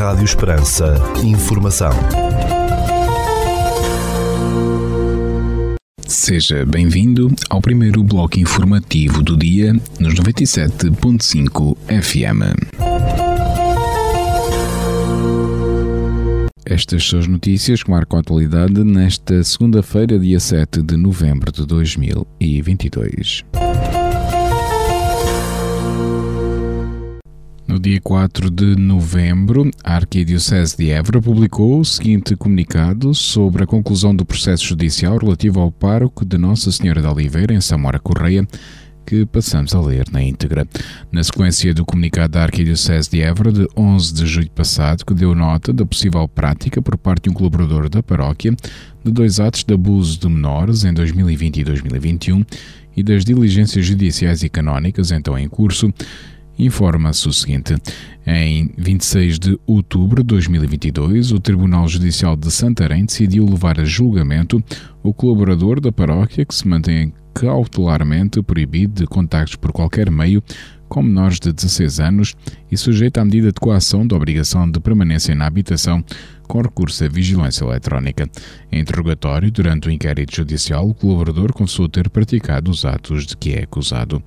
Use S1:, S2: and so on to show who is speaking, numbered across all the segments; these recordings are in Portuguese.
S1: Rádio Esperança. Informação.
S2: Seja bem-vindo ao primeiro bloco informativo do dia nos 97.5 FM. Estas são as notícias que marcam a atualidade nesta segunda-feira, dia 7 de novembro de 2022. No dia 4 de novembro, a Arquidiocese de Évora publicou o seguinte comunicado sobre a conclusão do processo judicial relativo ao pároco de Nossa Senhora da Oliveira, em Samora Correia, que passamos a ler na íntegra. Na sequência do comunicado da Arquidiocese de Évora, de 11 de julho passado, que deu nota da possível prática por parte de um colaborador da paróquia de dois atos de abuso de menores em 2020 e 2021 e das diligências judiciais e canónicas então em curso, informa-se o seguinte: em 26 de outubro de 2022, o Tribunal Judicial de Santarém decidiu levar a julgamento o colaborador da paróquia que se mantém cautelarmente proibido de contactos por qualquer meio com menores de 16 anos e sujeito à medida de coação da obrigação de permanência na habitação com recurso à vigilância eletrónica. Em interrogatório, durante o inquérito judicial, o colaborador confessou ter praticado os atos de que é acusado.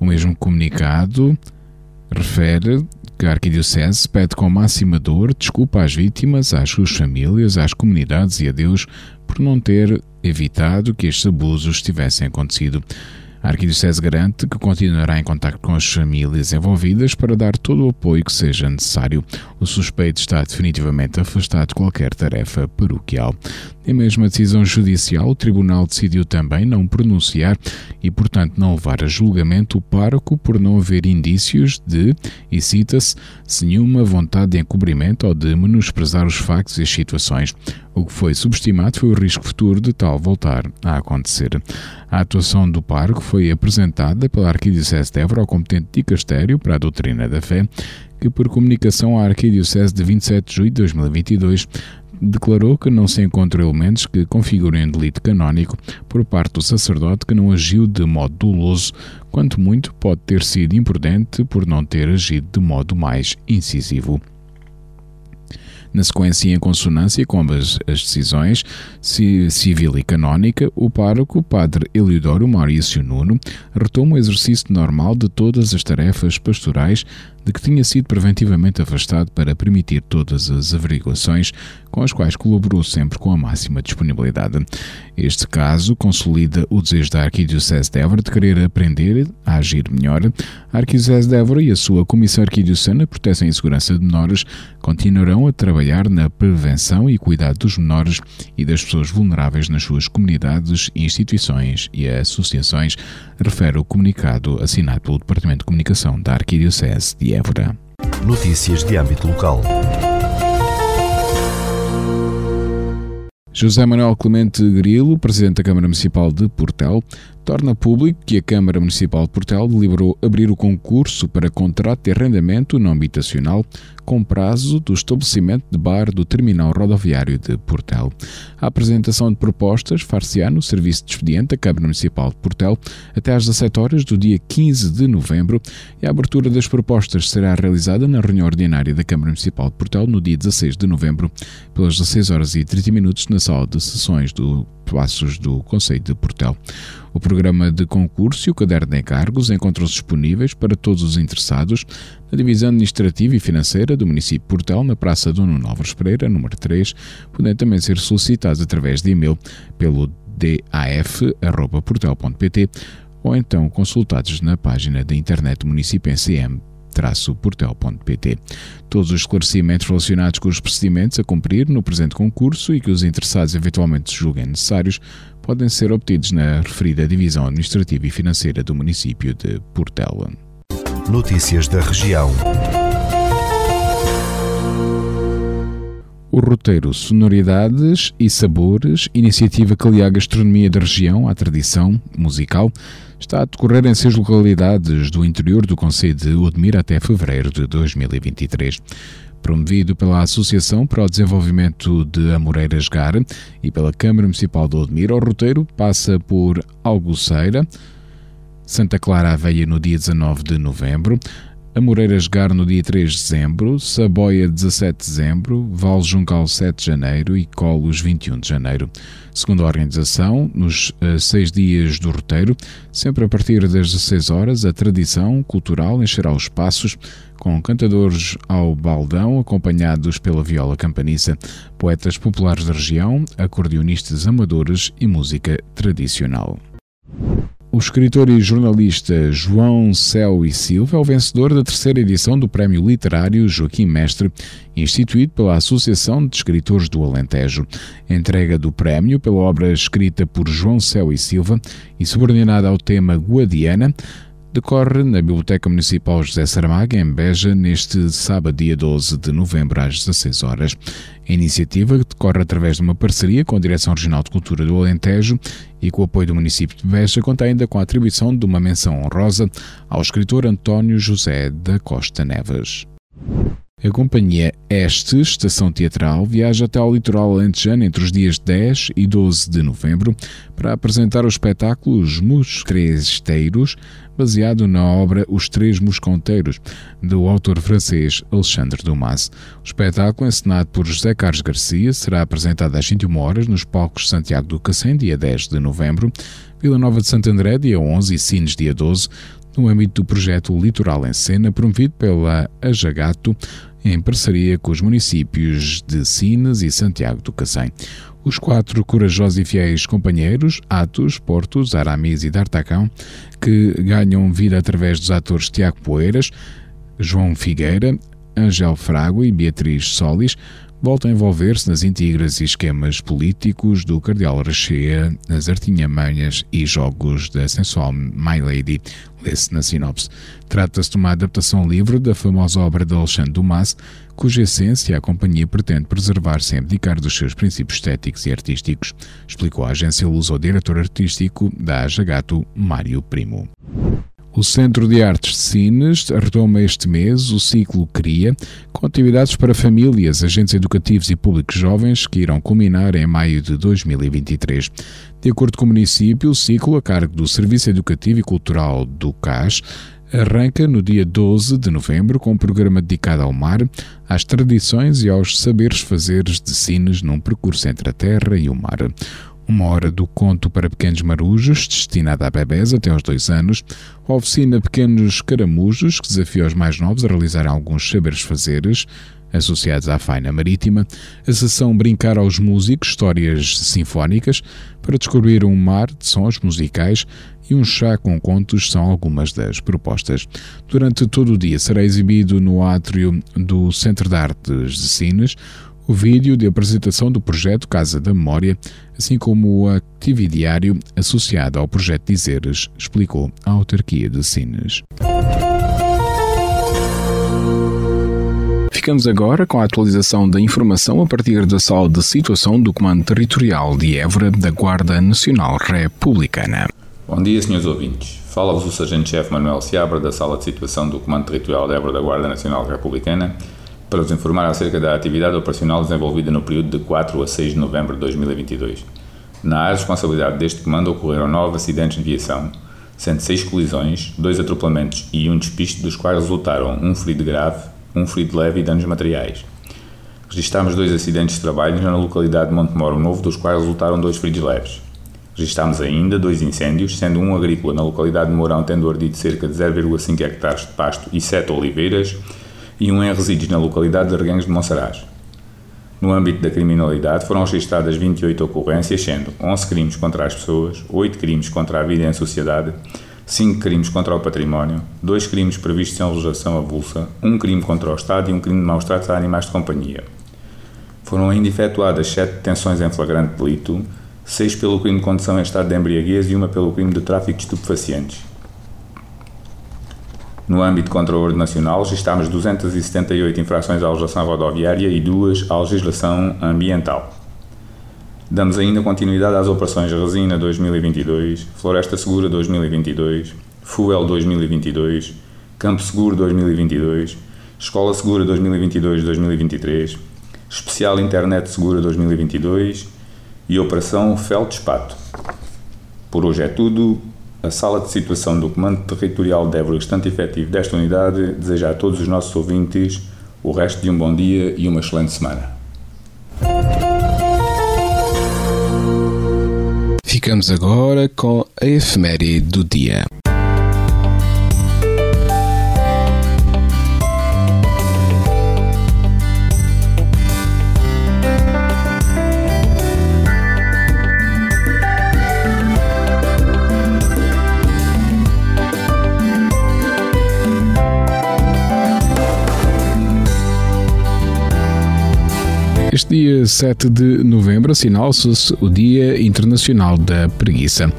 S2: O mesmo comunicado refere que a Arquidiocese pede com máxima dor desculpa às vítimas, às suas famílias, às comunidades e a Deus por não ter evitado que estes abusos tivessem acontecido. A Arquidiocese garante que continuará em contato com as famílias envolvidas para dar todo o apoio que seja necessário. O suspeito está definitivamente afastado de qualquer tarefa paroquial. Em mesma decisão judicial, o Tribunal decidiu também não pronunciar e, portanto, não levar a julgamento o pároco por não haver indícios de, e cita-se, nenhuma vontade de encobrimento ou de menosprezar os factos e as situações. O que foi subestimado foi o risco futuro de tal voltar a acontecer. A atuação do pároco foi apresentada pela Arquidiocese de Évora ao competente dicastério para a doutrina da fé, que por comunicação à Arquidiocese de 27 de julho de 2022 declarou que não se encontram elementos que configurem delito canónico por parte do sacerdote que não agiu de modo doloso, quanto muito pode ter sido imprudente por não ter agido de modo mais incisivo. Na sequência, em consonância com ambas as decisões, civil e canónica, o pároco, padre Eliodoro Maurício Nuno, retoma o exercício normal de todas as tarefas pastorais de que tinha sido preventivamente afastado para permitir todas as averiguações com as quais colaborou sempre com a máxima disponibilidade. Este caso consolida o desejo da Arquidiocese de Évora de querer aprender a agir melhor. A Arquidiocese de Évora e a sua Comissão Arquidiocesana de Proteção e Segurança de Menores continuarão a trabalhar na prevenção e cuidado dos menores e das pessoas vulneráveis nas suas comunidades, instituições e associações, refere o comunicado assinado pelo Departamento de Comunicação da Arquidiocese de Évora.
S1: Notícias de âmbito local.
S2: José Manuel Clemente Grilo, presidente da Câmara Municipal de Portel, torna público que a Câmara Municipal de Portel deliberou abrir o concurso para contrato de arrendamento não habitacional com prazo do estabelecimento de bar do terminal rodoviário de Portel. A apresentação de propostas far-se-á no serviço de expediente da Câmara Municipal de Portel até às 17 horas do dia 15 de novembro e a abertura das propostas será realizada na reunião ordinária da Câmara Municipal de Portel no dia 16 de novembro, pelas 16 horas e 30 minutos na sala de sessões do Passos do Conselho de Portel. O programa de concurso e o caderno de encargos encontram-se disponíveis para todos os interessados na divisão administrativa e financeira do município de Portel, na Praça Dono Álvares Pereira, número 3, podendo também ser solicitados através de e-mail pelo daf.portel.pt ou então consultados na página da internet do município NCM portel.pt. Todos os esclarecimentos relacionados com os procedimentos a cumprir no presente concurso e que os interessados eventualmente julguem necessários podem ser obtidos na referida Divisão Administrativa e Financeira do município de Portela.
S1: Notícias da região.
S2: O roteiro Sonoridades e Sabores, iniciativa que alia a gastronomia da região à tradição musical, está a decorrer em seis localidades do interior do Conselho de Udmir até fevereiro de 2023. Promovido pela Associação para o Desenvolvimento de Amoreiras Gar e pela Câmara Municipal de Odmira, o roteiro passa por Algoceira, Santa Clara Aveia no dia 19 de novembro, Amoreiras Gar no dia 3 de dezembro, Saboia 17 de dezembro, Val Juncal 7 de janeiro e Colos 21 de janeiro. Segundo a organização, nos uh, seis dias do roteiro, sempre a partir das 16 horas, a tradição cultural encherá os espaços com cantadores ao baldão, acompanhados pela viola campaniça, poetas populares da região, acordeonistas amadores e música tradicional. O escritor e jornalista João Céu e Silva é o vencedor da terceira edição do Prémio Literário Joaquim Mestre, instituído pela Associação de Escritores do Alentejo. Entrega do prémio pela obra escrita por João Céu e Silva e subordinada ao tema Guadiana decorre na Biblioteca Municipal José Saramago, em Beja, neste sábado, dia 12 de novembro, às 16 horas. A iniciativa decorre através de uma parceria com a Direção Regional de Cultura do Alentejo e com o apoio do município de Beja, conta ainda com a atribuição de uma menção honrosa ao escritor António José da Costa Neves. A companhia Este, Estação Teatral, viaja até ao litoral alentejano entre os dias 10 e 12 de novembro para apresentar o espetáculo Os Muscresteiros, baseado na obra Os Três Mosconteiros, do autor francês Alexandre Dumas. O espetáculo, encenado por José Carlos Garcia, será apresentado às 21 horas nos palcos Santiago do Cacém, dia 10 de novembro, Vila Nova de Santo André, dia 11 e Sines, dia 12, no âmbito do projeto Litoral em Cena, promovido pela Ajagato, em parceria com os municípios de Sines e Santiago do Cacém. Os quatro corajosos e fiéis companheiros, Atos, Portos, Aramis e D'Artacão, que ganham vida através dos atores Tiago Poeiras, João Figueira, Angel Frago e Beatriz Solis, volta a envolver-se nas intrigas e esquemas políticos do Cardeal Rachea, nas artinhamanhas e jogos da sensual My Lady, lê-se na sinopse. Trata-se de uma adaptação livre da famosa obra de Alexandre Dumas, cuja essência a companhia pretende preservar sem abdicar dos seus princípios estéticos e artísticos, explicou a agência Luz ao diretor artístico da Ajagato, Mário Primo. O Centro de Artes de Sines retoma este mês o ciclo CRIA, com atividades para famílias, agentes educativos e públicos jovens que irão culminar em maio de 2023. De acordo com o município, o ciclo, a cargo do Serviço Educativo e Cultural do CAS, arranca no dia 12 de novembro com um programa dedicado ao mar, às tradições e aos saberes fazeres de Sines num percurso entre a terra e o mar uma hora do conto para pequenos marujos, destinada a bebés até aos dois anos, a oficina Pequenos Caramujos, que desafia os mais novos a realizar alguns saberes fazeres, associados à faina marítima, a sessão Brincar aos Músicos, histórias sinfónicas, para descobrir um mar de sons musicais e um chá com contos são algumas das propostas. Durante todo o dia será exibido no átrio do Centro de Artes de Sines o vídeo de apresentação do projeto Casa da Memória, assim como o atividiário associado ao projeto Dizeres, explicou a autarquia de Sines. Ficamos agora com a atualização da informação a partir da sala de situação do Comando Territorial de Évora da Guarda Nacional Republicana.
S3: Bom dia, senhores ouvintes. Fala-vos o Sargento-Chefe Manuel Seabra da Sala de Situação do Comando Territorial de Évora da Guarda Nacional Republicana para os informar acerca da atividade operacional desenvolvida no período de 4 a 6 de novembro de 2022. Na área de responsabilidade deste comando ocorreram nove acidentes de viação, sendo seis colisões, dois atropelamentos e um despiste, dos quais resultaram um ferido grave, um ferido leve e danos materiais. Registámos dois acidentes de trabalho na localidade de Montemoro Novo, dos quais resultaram dois feridos leves. Registámos ainda dois incêndios, sendo um agrícola na localidade de Mourão, tendo ardido cerca de 0,5 hectares de pasto e 7 oliveiras, e um em resíduos na localidade de Reguengos de Monsaraz. No âmbito da criminalidade foram registradas 28 ocorrências, sendo 11 crimes contra as pessoas, 8 crimes contra a vida em sociedade, 5 crimes contra o património, 2 crimes previstos em legislação avulsa, 1 crime contra o Estado e um crime de maus tratos a animais de companhia. Foram ainda efetuadas 7 detenções em flagrante delito, 6 pelo crime de condução em estado de embriaguez e uma pelo crime de tráfico de estupefacientes. No âmbito contra a ordem nacional, registámos 278 infrações à legislação rodoviária e duas à legislação ambiental. Damos ainda continuidade às operações Resina 2022, Floresta Segura 2022, Fuel 2022, Campo Seguro 2022, Escola Segura 2022-2023, Especial Internet Segura 2022 e Operação Feldspato. Por hoje é tudo. A Sala de Situação do Comando Territorial de Évora, efetivo desta unidade, deseja a todos os nossos ouvintes o resto de um bom dia e uma excelente semana.
S2: Ficamos agora com a efeméride do dia. Dia 7 de novembro assinala-se o Dia Internacional da Preguiça.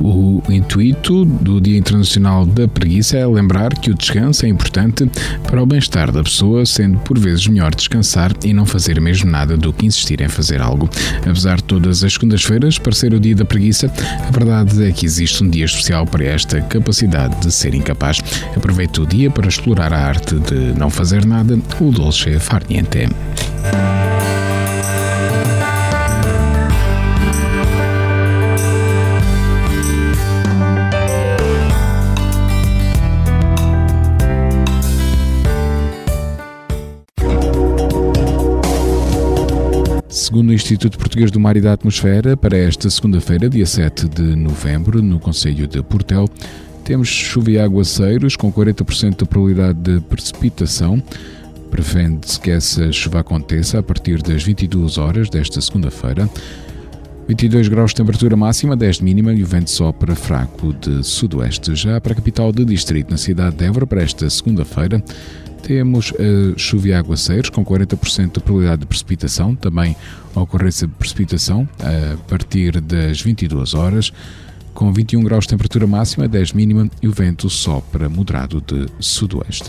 S2: O intuito do Dia Internacional da Preguiça é lembrar que o descanso é importante para o bem-estar da pessoa, sendo por vezes melhor descansar e não fazer mesmo nada do que insistir em fazer algo. Apesar de todas as segundas-feiras parecer o Dia da Preguiça, a verdade é que existe um dia especial para esta capacidade de ser incapaz. Aproveite o dia para explorar a arte de não fazer nada, o dolce far niente. Segundo o Instituto Português do Mar e da Atmosfera, para esta segunda-feira, dia 7 de novembro, no Conselho de Portel, temos chuva e aguaceiros com 40% de probabilidade de precipitação. Prevende-se que essa chuva aconteça a partir das 22 horas desta segunda-feira. 22 graus de temperatura máxima, 10 de mínima e o vento sopra fraco de sudoeste. Já para a capital do distrito, na cidade de Évora, para esta segunda-feira, temos uh, chuva e aguaceiros com 40% de probabilidade de precipitação, também ocorrência de precipitação a partir das 22 horas, com 21 graus de temperatura máxima, 10 mínima e o vento sopra moderado de sudoeste.